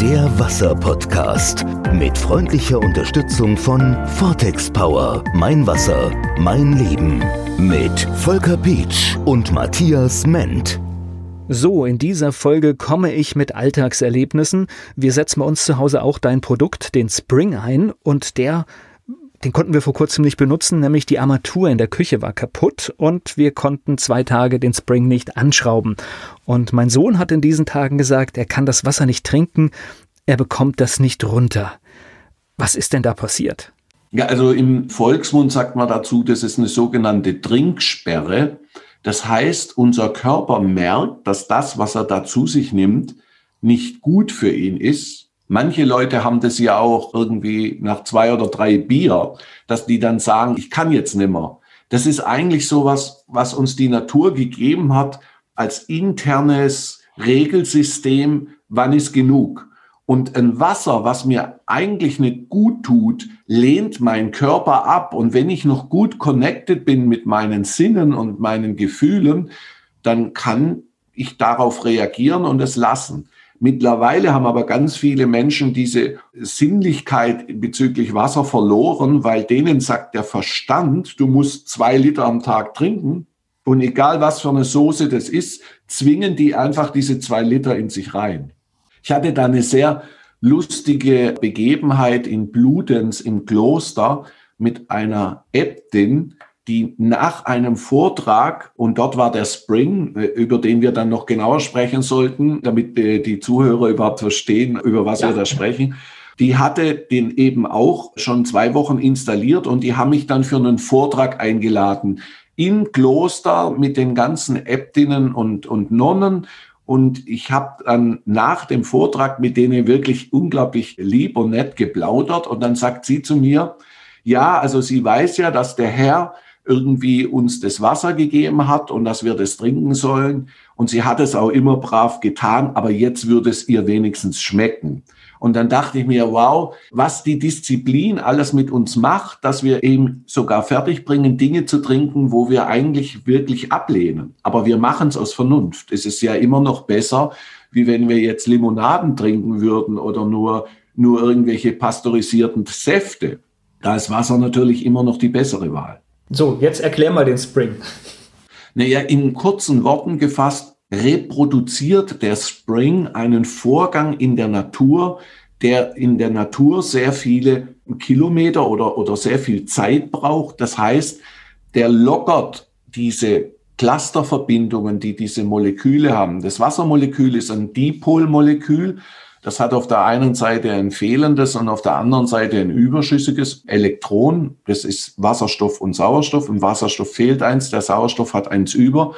Der Wasser-Podcast mit freundlicher Unterstützung von Vortex Power. Mein Wasser, mein Leben. Mit Volker Pietsch und Matthias Ment. So, in dieser Folge komme ich mit Alltagserlebnissen. Wir setzen bei uns zu Hause auch dein Produkt, den Spring, ein und der den konnten wir vor kurzem nicht benutzen, nämlich die Armatur in der Küche war kaputt und wir konnten zwei Tage den Spring nicht anschrauben. Und mein Sohn hat in diesen Tagen gesagt, er kann das Wasser nicht trinken, er bekommt das nicht runter. Was ist denn da passiert? Ja, also im Volksmund sagt man dazu, das ist eine sogenannte Trinksperre. Das heißt, unser Körper merkt, dass das, was er da zu sich nimmt, nicht gut für ihn ist Manche Leute haben das ja auch irgendwie nach zwei oder drei Bier, dass die dann sagen, ich kann jetzt nimmer. Das ist eigentlich sowas, was uns die Natur gegeben hat als internes Regelsystem, wann ist genug. Und ein Wasser, was mir eigentlich nicht gut tut, lehnt mein Körper ab. Und wenn ich noch gut connected bin mit meinen Sinnen und meinen Gefühlen, dann kann ich darauf reagieren und es lassen. Mittlerweile haben aber ganz viele Menschen diese Sinnlichkeit bezüglich Wasser verloren, weil denen sagt der Verstand, du musst zwei Liter am Tag trinken. Und egal was für eine Soße das ist, zwingen die einfach diese zwei Liter in sich rein. Ich hatte da eine sehr lustige Begebenheit in Bludenz im Kloster mit einer Äbtin, die nach einem Vortrag, und dort war der Spring, äh, über den wir dann noch genauer sprechen sollten, damit äh, die Zuhörer überhaupt verstehen, über was ja. wir da sprechen, die hatte den eben auch schon zwei Wochen installiert und die haben mich dann für einen Vortrag eingeladen im Kloster mit den ganzen Äbtinnen und, und Nonnen. Und ich habe dann nach dem Vortrag mit denen wirklich unglaublich lieb und nett geplaudert. Und dann sagt sie zu mir, ja, also sie weiß ja, dass der Herr irgendwie uns das Wasser gegeben hat und dass wir das trinken sollen. Und sie hat es auch immer brav getan, aber jetzt würde es ihr wenigstens schmecken. Und dann dachte ich mir, wow, was die Disziplin alles mit uns macht, dass wir eben sogar fertig bringen, Dinge zu trinken, wo wir eigentlich wirklich ablehnen. Aber wir machen es aus Vernunft. Es ist ja immer noch besser, wie wenn wir jetzt Limonaden trinken würden oder nur, nur irgendwelche pasteurisierten Säfte. Da ist Wasser natürlich immer noch die bessere Wahl. So, jetzt erklär mal den Spring. Naja, in kurzen Worten gefasst, reproduziert der Spring einen Vorgang in der Natur, der in der Natur sehr viele Kilometer oder, oder sehr viel Zeit braucht. Das heißt, der lockert diese Clusterverbindungen, die diese Moleküle haben. Das Wassermolekül ist ein Dipolmolekül. Das hat auf der einen Seite ein fehlendes und auf der anderen Seite ein überschüssiges Elektron. Das ist Wasserstoff und Sauerstoff. Im Wasserstoff fehlt eins, der Sauerstoff hat eins über.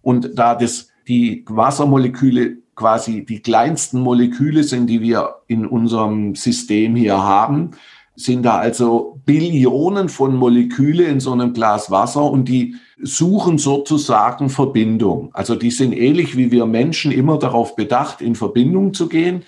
Und da das, die Wassermoleküle quasi die kleinsten Moleküle sind, die wir in unserem System hier haben, sind da also Billionen von Moleküle in so einem Glas Wasser und die suchen sozusagen Verbindung. Also die sind ähnlich wie wir Menschen immer darauf bedacht, in Verbindung zu gehen.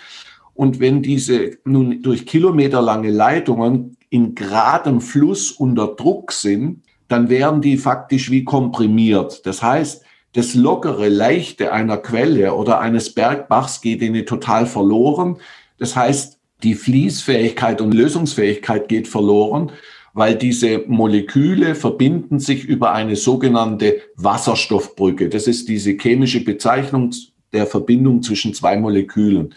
Und wenn diese nun durch kilometerlange Leitungen in geradem Fluss unter Druck sind, dann werden die faktisch wie komprimiert. Das heißt, das lockere, leichte einer Quelle oder eines Bergbachs geht ihnen total verloren. Das heißt, die Fließfähigkeit und Lösungsfähigkeit geht verloren, weil diese Moleküle verbinden sich über eine sogenannte Wasserstoffbrücke. Das ist diese chemische Bezeichnung der Verbindung zwischen zwei Molekülen.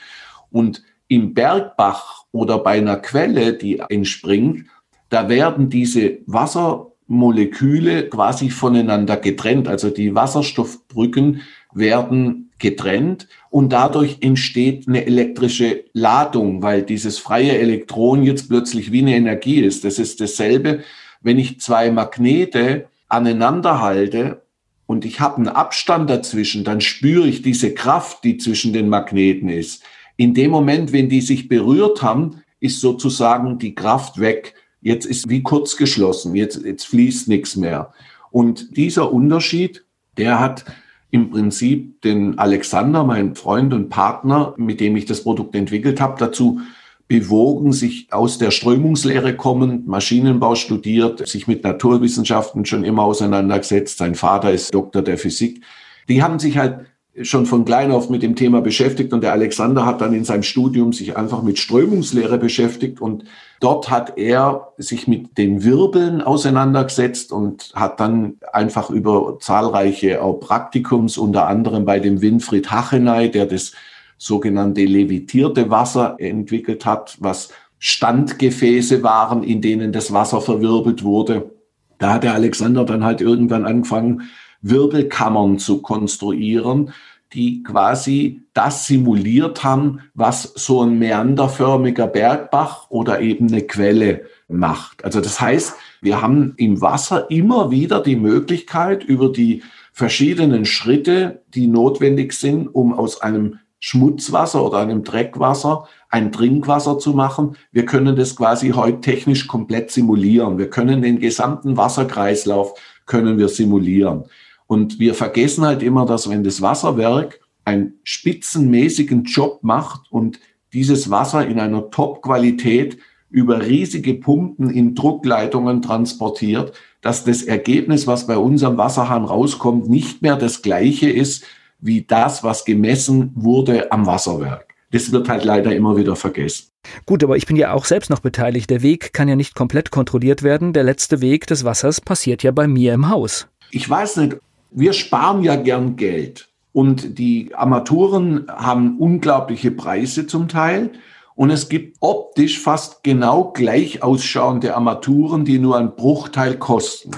Und im Bergbach oder bei einer Quelle, die entspringt, da werden diese Wassermoleküle quasi voneinander getrennt. Also die Wasserstoffbrücken werden getrennt und dadurch entsteht eine elektrische Ladung, weil dieses freie Elektron jetzt plötzlich wie eine Energie ist. Das ist dasselbe, wenn ich zwei Magnete aneinander halte und ich habe einen Abstand dazwischen, dann spüre ich diese Kraft, die zwischen den Magneten ist. In dem Moment, wenn die sich berührt haben, ist sozusagen die Kraft weg. Jetzt ist wie kurz geschlossen, jetzt, jetzt fließt nichts mehr. Und dieser Unterschied, der hat im Prinzip den Alexander, mein Freund und Partner, mit dem ich das Produkt entwickelt habe, dazu bewogen, sich aus der Strömungslehre kommend, Maschinenbau studiert, sich mit Naturwissenschaften schon immer auseinandergesetzt. Sein Vater ist Doktor der Physik. Die haben sich halt schon von klein auf mit dem Thema beschäftigt und der Alexander hat dann in seinem Studium sich einfach mit Strömungslehre beschäftigt und dort hat er sich mit den Wirbeln auseinandergesetzt und hat dann einfach über zahlreiche auch Praktikums, unter anderem bei dem Winfried Hacheney, der das sogenannte levitierte Wasser entwickelt hat, was Standgefäße waren, in denen das Wasser verwirbelt wurde. Da hat der Alexander dann halt irgendwann angefangen, Wirbelkammern zu konstruieren, die quasi das simuliert haben, was so ein meanderförmiger Bergbach oder eben eine Quelle macht. Also das heißt, wir haben im Wasser immer wieder die Möglichkeit, über die verschiedenen Schritte, die notwendig sind, um aus einem Schmutzwasser oder einem Dreckwasser ein Trinkwasser zu machen. Wir können das quasi heute technisch komplett simulieren. Wir können den gesamten Wasserkreislauf können wir simulieren. Und wir vergessen halt immer, dass wenn das Wasserwerk einen spitzenmäßigen Job macht und dieses Wasser in einer Top-Qualität über riesige Pumpen in Druckleitungen transportiert, dass das Ergebnis, was bei unserem Wasserhahn rauskommt, nicht mehr das gleiche ist wie das, was gemessen wurde am Wasserwerk. Das wird halt leider immer wieder vergessen. Gut, aber ich bin ja auch selbst noch beteiligt. Der Weg kann ja nicht komplett kontrolliert werden. Der letzte Weg des Wassers passiert ja bei mir im Haus. Ich weiß nicht, wir sparen ja gern Geld und die Armaturen haben unglaubliche Preise zum Teil. Und es gibt optisch fast genau gleich ausschauende Armaturen, die nur einen Bruchteil kosten.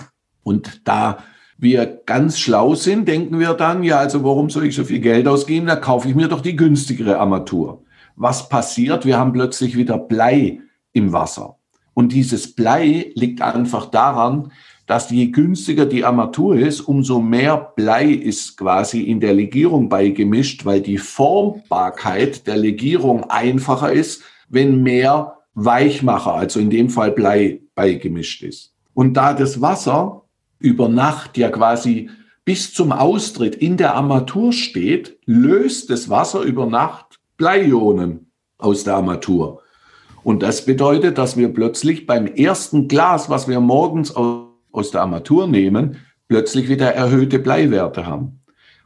Und da wir ganz schlau sind, denken wir dann, ja, also warum soll ich so viel Geld ausgeben? Da kaufe ich mir doch die günstigere Armatur. Was passiert? Wir haben plötzlich wieder Blei im Wasser. Und dieses Blei liegt einfach daran, dass je günstiger die Armatur ist, umso mehr Blei ist quasi in der Legierung beigemischt, weil die Formbarkeit der Legierung einfacher ist, wenn mehr Weichmacher, also in dem Fall Blei, beigemischt ist. Und da das Wasser über Nacht ja quasi bis zum Austritt in der Armatur steht, löst das Wasser über Nacht Bleionen aus der Armatur. Und das bedeutet, dass wir plötzlich beim ersten Glas, was wir morgens aus aus der Armatur nehmen, plötzlich wieder erhöhte Bleiwerte haben.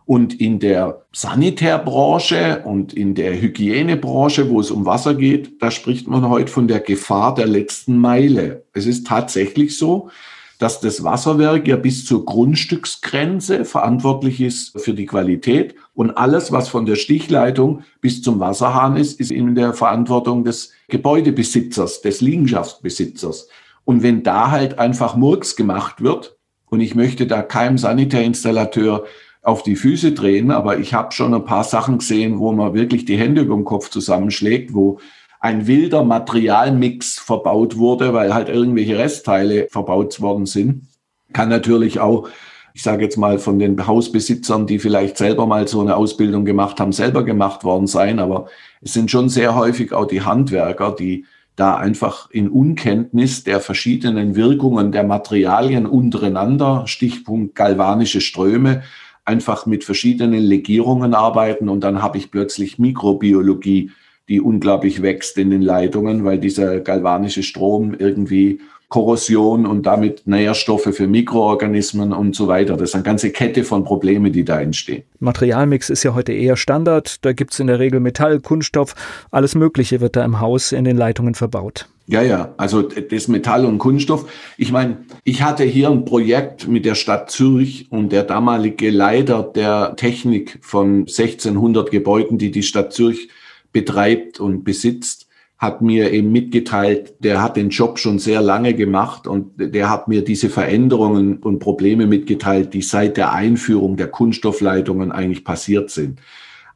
Und in der Sanitärbranche und in der Hygienebranche, wo es um Wasser geht, da spricht man heute von der Gefahr der letzten Meile. Es ist tatsächlich so, dass das Wasserwerk ja bis zur Grundstücksgrenze verantwortlich ist für die Qualität und alles, was von der Stichleitung bis zum Wasserhahn ist, ist in der Verantwortung des Gebäudebesitzers, des Liegenschaftsbesitzers. Und wenn da halt einfach Murks gemacht wird, und ich möchte da keinem Sanitärinstallateur auf die Füße drehen, aber ich habe schon ein paar Sachen gesehen, wo man wirklich die Hände über den Kopf zusammenschlägt, wo ein wilder Materialmix verbaut wurde, weil halt irgendwelche Restteile verbaut worden sind. Kann natürlich auch, ich sage jetzt mal, von den Hausbesitzern, die vielleicht selber mal so eine Ausbildung gemacht haben, selber gemacht worden sein. Aber es sind schon sehr häufig auch die Handwerker, die da einfach in Unkenntnis der verschiedenen Wirkungen der Materialien untereinander, Stichpunkt galvanische Ströme, einfach mit verschiedenen Legierungen arbeiten. Und dann habe ich plötzlich Mikrobiologie, die unglaublich wächst in den Leitungen, weil dieser galvanische Strom irgendwie Korrosion und damit Nährstoffe für Mikroorganismen und so weiter. Das ist eine ganze Kette von Problemen, die da entstehen. Materialmix ist ja heute eher Standard. Da gibt es in der Regel Metall, Kunststoff, alles Mögliche wird da im Haus in den Leitungen verbaut. Ja, ja, also das Metall und Kunststoff. Ich meine, ich hatte hier ein Projekt mit der Stadt Zürich und der damalige Leiter der Technik von 1600 Gebäuden, die die Stadt Zürich betreibt und besitzt hat mir eben mitgeteilt, der hat den Job schon sehr lange gemacht und der hat mir diese Veränderungen und Probleme mitgeteilt, die seit der Einführung der Kunststoffleitungen eigentlich passiert sind.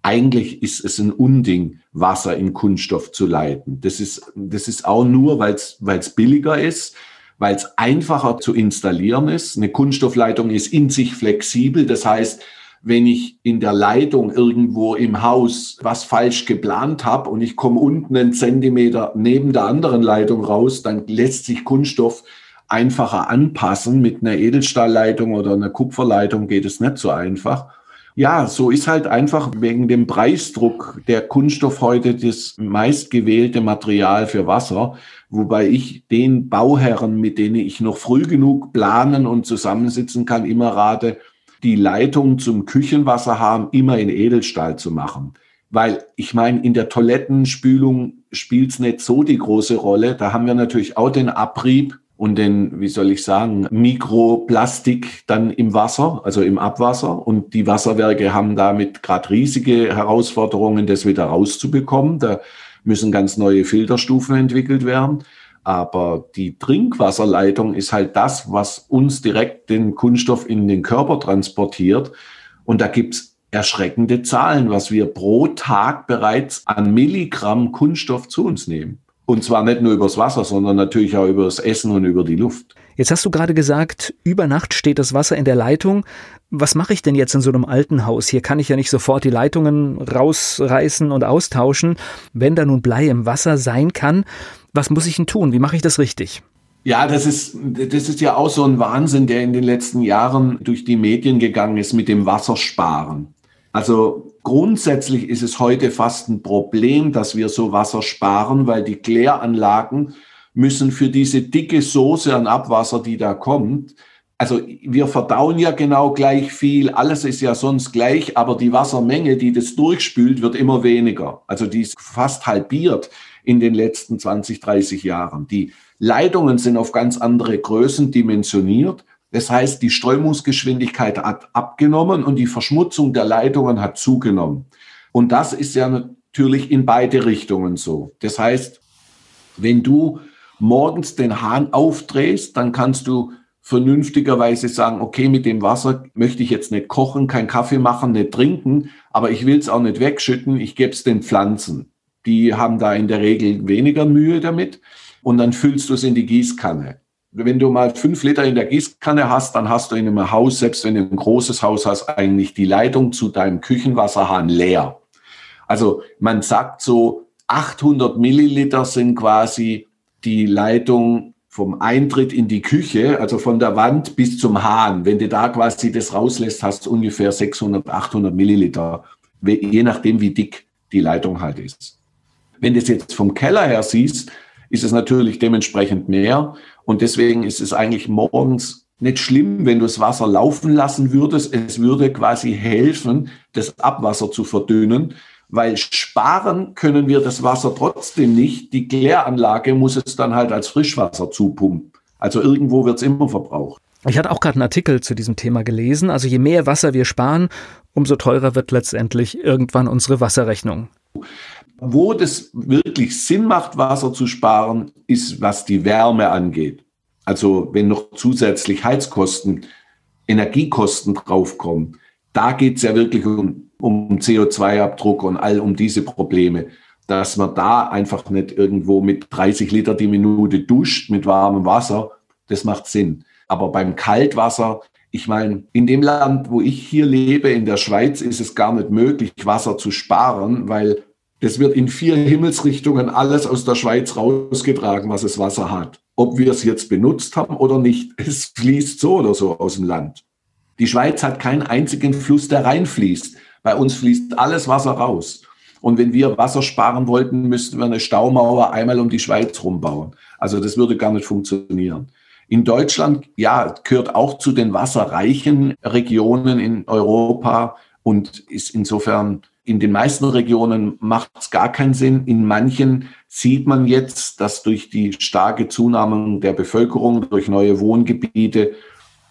Eigentlich ist es ein Unding, Wasser in Kunststoff zu leiten. Das ist, das ist auch nur, weil es billiger ist, weil es einfacher zu installieren ist. Eine Kunststoffleitung ist in sich flexibel. Das heißt, wenn ich in der Leitung irgendwo im Haus was falsch geplant habe und ich komme unten einen Zentimeter neben der anderen Leitung raus, dann lässt sich Kunststoff einfacher anpassen. Mit einer Edelstahlleitung oder einer Kupferleitung geht es nicht so einfach. Ja, so ist halt einfach wegen dem Preisdruck der Kunststoff heute das meistgewählte Material für Wasser, wobei ich den Bauherren, mit denen ich noch früh genug planen und zusammensitzen kann, immer rate, die Leitung zum Küchenwasserhahn immer in Edelstahl zu machen. Weil ich meine, in der Toilettenspülung spielt es nicht so die große Rolle. Da haben wir natürlich auch den Abrieb und den, wie soll ich sagen, Mikroplastik dann im Wasser, also im Abwasser. Und die Wasserwerke haben damit gerade riesige Herausforderungen, das wieder rauszubekommen. Da müssen ganz neue Filterstufen entwickelt werden. Aber die Trinkwasserleitung ist halt das, was uns direkt den Kunststoff in den Körper transportiert. Und da gibt's erschreckende Zahlen, was wir pro Tag bereits an Milligramm Kunststoff zu uns nehmen. Und zwar nicht nur übers Wasser, sondern natürlich auch übers Essen und über die Luft. Jetzt hast du gerade gesagt, über Nacht steht das Wasser in der Leitung. Was mache ich denn jetzt in so einem alten Haus? Hier kann ich ja nicht sofort die Leitungen rausreißen und austauschen. Wenn da nun Blei im Wasser sein kann, was muss ich denn tun? Wie mache ich das richtig? Ja, das ist, das ist ja auch so ein Wahnsinn, der in den letzten Jahren durch die Medien gegangen ist mit dem Wassersparen. Also grundsätzlich ist es heute fast ein Problem, dass wir so Wasser sparen, weil die Kläranlagen müssen für diese dicke Soße an Abwasser, die da kommt, also wir verdauen ja genau gleich viel, alles ist ja sonst gleich, aber die Wassermenge, die das durchspült, wird immer weniger. Also die ist fast halbiert in den letzten 20, 30 Jahren. Die Leitungen sind auf ganz andere Größen dimensioniert. Das heißt, die Strömungsgeschwindigkeit hat abgenommen und die Verschmutzung der Leitungen hat zugenommen. Und das ist ja natürlich in beide Richtungen so. Das heißt, wenn du morgens den Hahn aufdrehst, dann kannst du vernünftigerweise sagen, okay, mit dem Wasser möchte ich jetzt nicht kochen, kein Kaffee machen, nicht trinken, aber ich will es auch nicht wegschütten, ich gebe es den Pflanzen. Die haben da in der Regel weniger Mühe damit und dann füllst du es in die Gießkanne wenn du mal fünf Liter in der Gießkanne hast, dann hast du in einem Haus, selbst wenn du ein großes Haus hast, eigentlich die Leitung zu deinem Küchenwasserhahn leer. Also man sagt so, 800 Milliliter sind quasi die Leitung vom Eintritt in die Küche, also von der Wand bis zum Hahn. Wenn du da quasi das rauslässt, hast du ungefähr 600, 800 Milliliter, je nachdem, wie dick die Leitung halt ist. Wenn du es jetzt vom Keller her siehst, ist es natürlich dementsprechend mehr. Und deswegen ist es eigentlich morgens nicht schlimm, wenn du das Wasser laufen lassen würdest. Es würde quasi helfen, das Abwasser zu verdünnen, weil sparen können wir das Wasser trotzdem nicht. Die Kläranlage muss es dann halt als Frischwasser zupumpen. Also irgendwo wird es immer verbraucht. Ich hatte auch gerade einen Artikel zu diesem Thema gelesen. Also je mehr Wasser wir sparen, umso teurer wird letztendlich irgendwann unsere Wasserrechnung. Wo das wirklich Sinn macht, Wasser zu sparen, ist, was die Wärme angeht. Also wenn noch zusätzlich Heizkosten, Energiekosten draufkommen, da geht es ja wirklich um, um CO2-Abdruck und all um diese Probleme, dass man da einfach nicht irgendwo mit 30 Liter die Minute duscht mit warmem Wasser, das macht Sinn. Aber beim Kaltwasser, ich meine, in dem Land, wo ich hier lebe, in der Schweiz, ist es gar nicht möglich, Wasser zu sparen, weil das wird in vier Himmelsrichtungen alles aus der Schweiz rausgetragen, was es Wasser hat. Ob wir es jetzt benutzt haben oder nicht, es fließt so oder so aus dem Land. Die Schweiz hat keinen einzigen Fluss, der reinfließt. Bei uns fließt alles Wasser raus. Und wenn wir Wasser sparen wollten, müssten wir eine Staumauer einmal um die Schweiz rumbauen. Also das würde gar nicht funktionieren. In Deutschland, ja, gehört auch zu den wasserreichen Regionen in Europa und ist insofern in den meisten Regionen macht es gar keinen Sinn. In manchen sieht man jetzt, dass durch die starke Zunahme der Bevölkerung, durch neue Wohngebiete,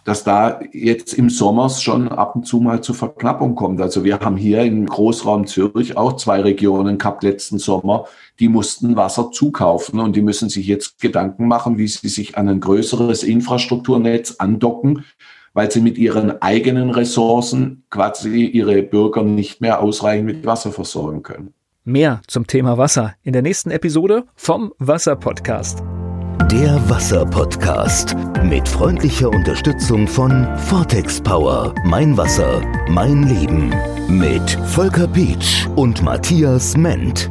dass da jetzt im Sommer schon ab und zu mal zu Verknappung kommt. Also wir haben hier im Großraum Zürich auch zwei Regionen gehabt letzten Sommer, die mussten Wasser zukaufen und die müssen sich jetzt Gedanken machen, wie sie sich an ein größeres Infrastrukturnetz andocken, weil sie mit ihren eigenen Ressourcen quasi ihre Bürger nicht mehr ausreichend mit Wasser versorgen können. Mehr zum Thema Wasser in der nächsten Episode vom Wasser-Podcast. Der Wasser-Podcast mit freundlicher Unterstützung von Vortex Power. Mein Wasser, mein Leben. Mit Volker Pietsch und Matthias Ment.